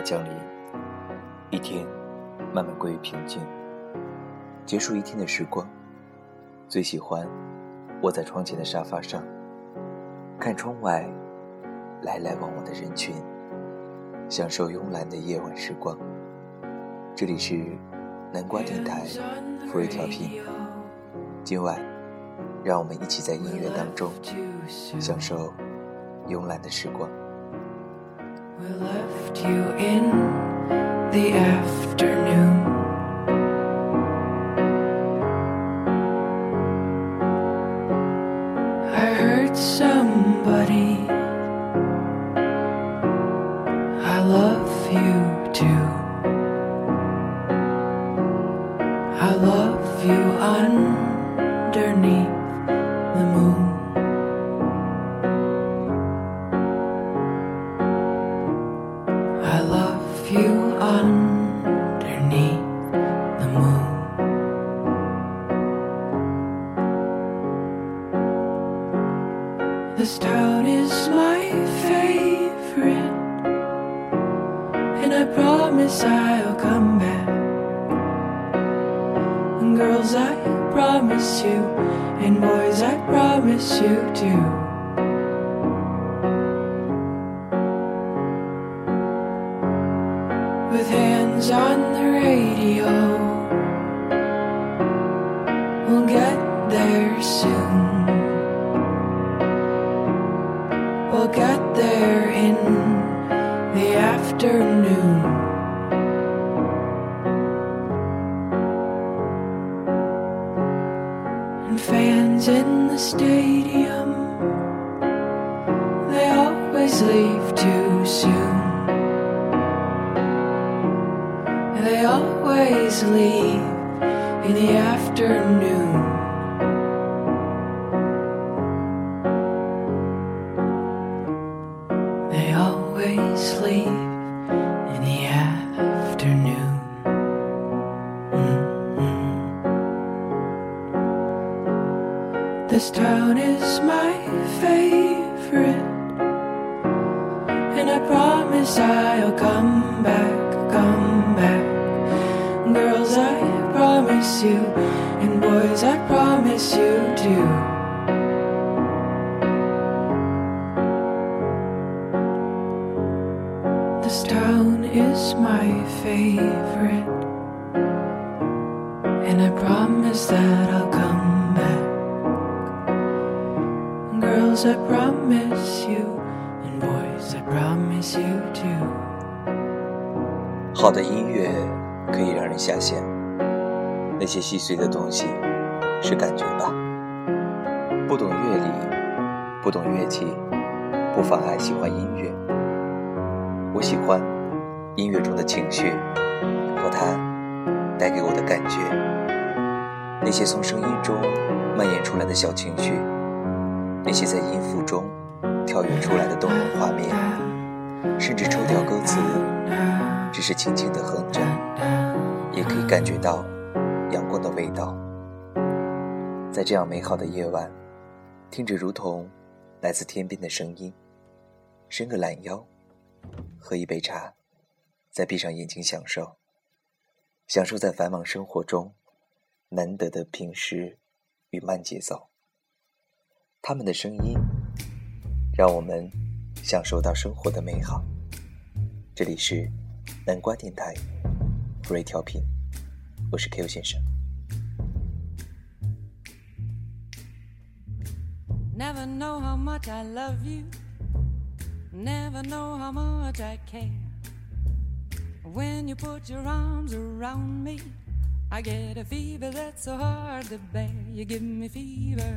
来降临，一天慢慢归于平静，结束一天的时光。最喜欢窝在窗前的沙发上，看窗外来来往往的人群，享受慵懒的夜晚时光。这里是南瓜电台福瑞调频，今晚让我们一起在音乐当中享受慵懒的时光。We left you in the afternoon. I heard somebody. I love you too. I love you underneath the moon. And I promise I'll come back. And girls, I promise you, and boys, I promise you too. with hands on the radio. We'll get there soon. We'll get there in afternoon. And fans in the stadium, they always leave too soon. They always leave in the afternoon. This town is my favorite. And I promise I'll come back, come back. Girls, I promise you, and boys, I promise you too. This town is my favorite, and I promise that I'll come Girls, I promise you, and boys, I promise you too. 好的音乐可以让人下线，那些细碎的东西是感觉吧。不懂乐理，不懂乐器，不妨碍喜欢音乐。我喜欢音乐中的情绪和它带给我的感觉，那些从声音中蔓延出来的小情绪，那些在音符中跳跃出来的动人画面，甚至抽掉歌词。只是轻轻地哼着，也可以感觉到阳光的味道。在这样美好的夜晚，听着如同来自天边的声音，伸个懒腰，喝一杯茶，再闭上眼睛享受，享受在繁忙生活中难得的平实与慢节奏。他们的声音，让我们享受到生活的美好。这里是。南瓜电台，福瑞调频，我是 Q 先生。Never know how much I love you. Never know how much I care. When you put your arms around me, I get a fever that's so hard to bear. You give me fever.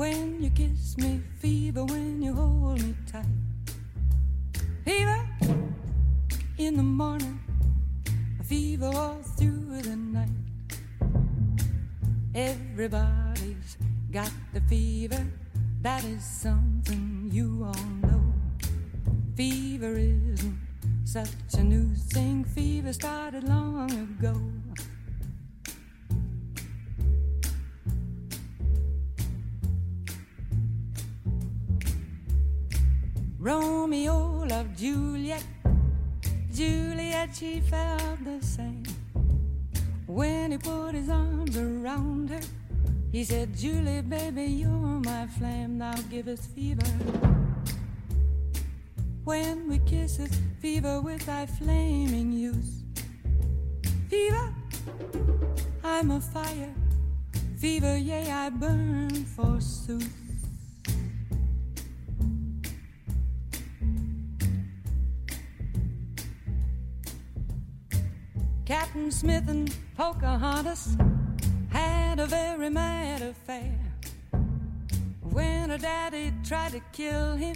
When you kiss me, fever when you hold me tight. Fever in the morning, fever all through the night. Everybody's got the fever, that is something you all know. Fever isn't such a new thing, fever started long ago. Juliet. Juliet, she felt the same. When he put his arms around her, he said, Julie, baby, you're my flame, now give us fever. When we kiss it, fever with thy flaming youth. Fever, I'm a fire. Fever, yea, I burn forsooth. Captain Smith and Pocahontas had a very mad affair. When her daddy tried to kill him,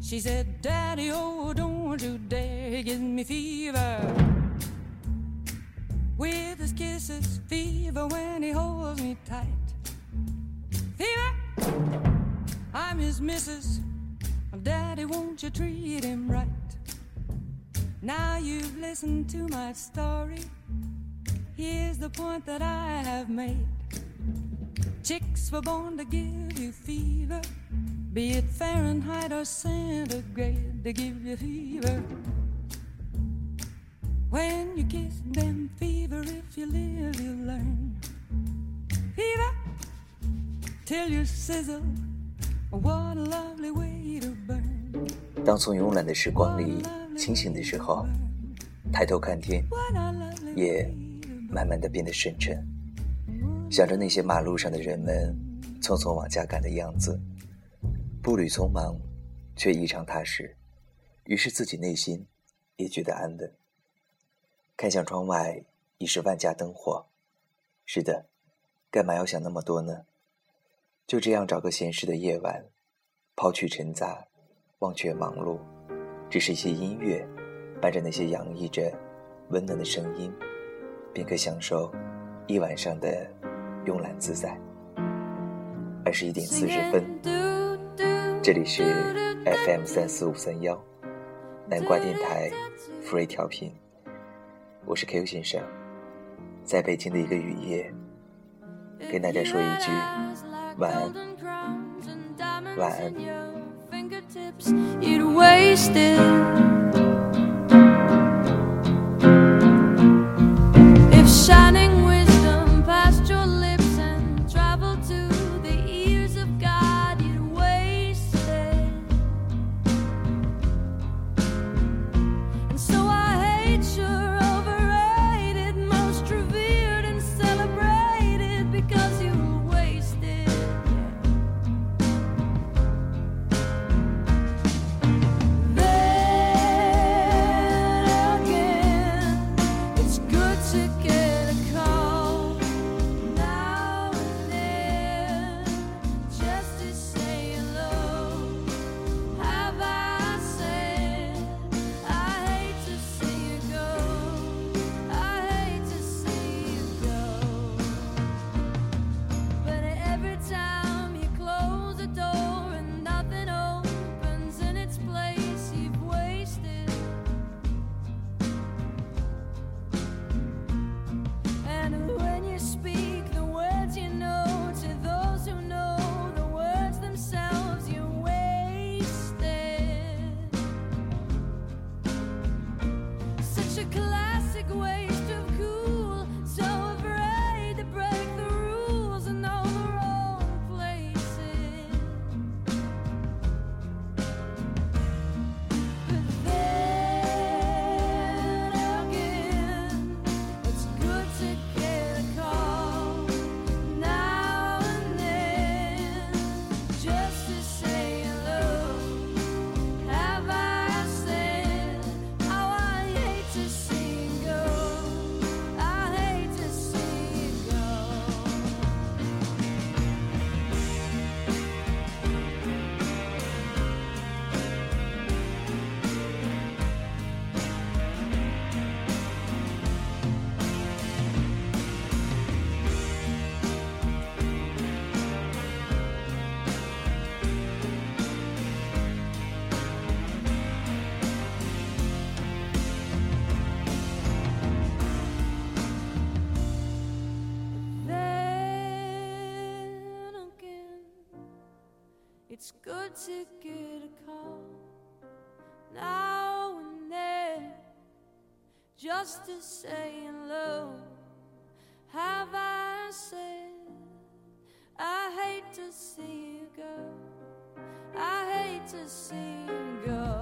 she said, Daddy, oh, don't you dare give me fever. With his kisses, fever when he holds me tight. Fever, I'm his missus. Daddy, won't you treat him right? Now you've listened to my story. Here's the point that I have made. Chicks were born to give you fever, be it Fahrenheit or centigrade, they give you fever. When you kiss them, fever, if you live, you learn. Fever, till you sizzle. What a lovely way to burn. 当从慵懒的时光里清醒的时候，抬头看天，夜慢慢的变得深沉，想着那些马路上的人们匆匆往家赶的样子，步履匆忙，却异常踏实，于是自己内心也觉得安稳。看向窗外，已是万家灯火。是的，干嘛要想那么多呢？就这样找个闲适的夜晚，抛去尘杂，忘却忙碌。只是一些音乐，伴着那些洋溢着温暖的声音，便可享受一晚上的慵懒自在。二十一点四十分，这里是 FM 三四五三幺南瓜电台 Free 调频，我是 Q 先生，在北京的一个雨夜，跟大家说一句晚安，晚安。To get a call now and then just to say hello. Have I said I hate to see you go? I hate to see you go.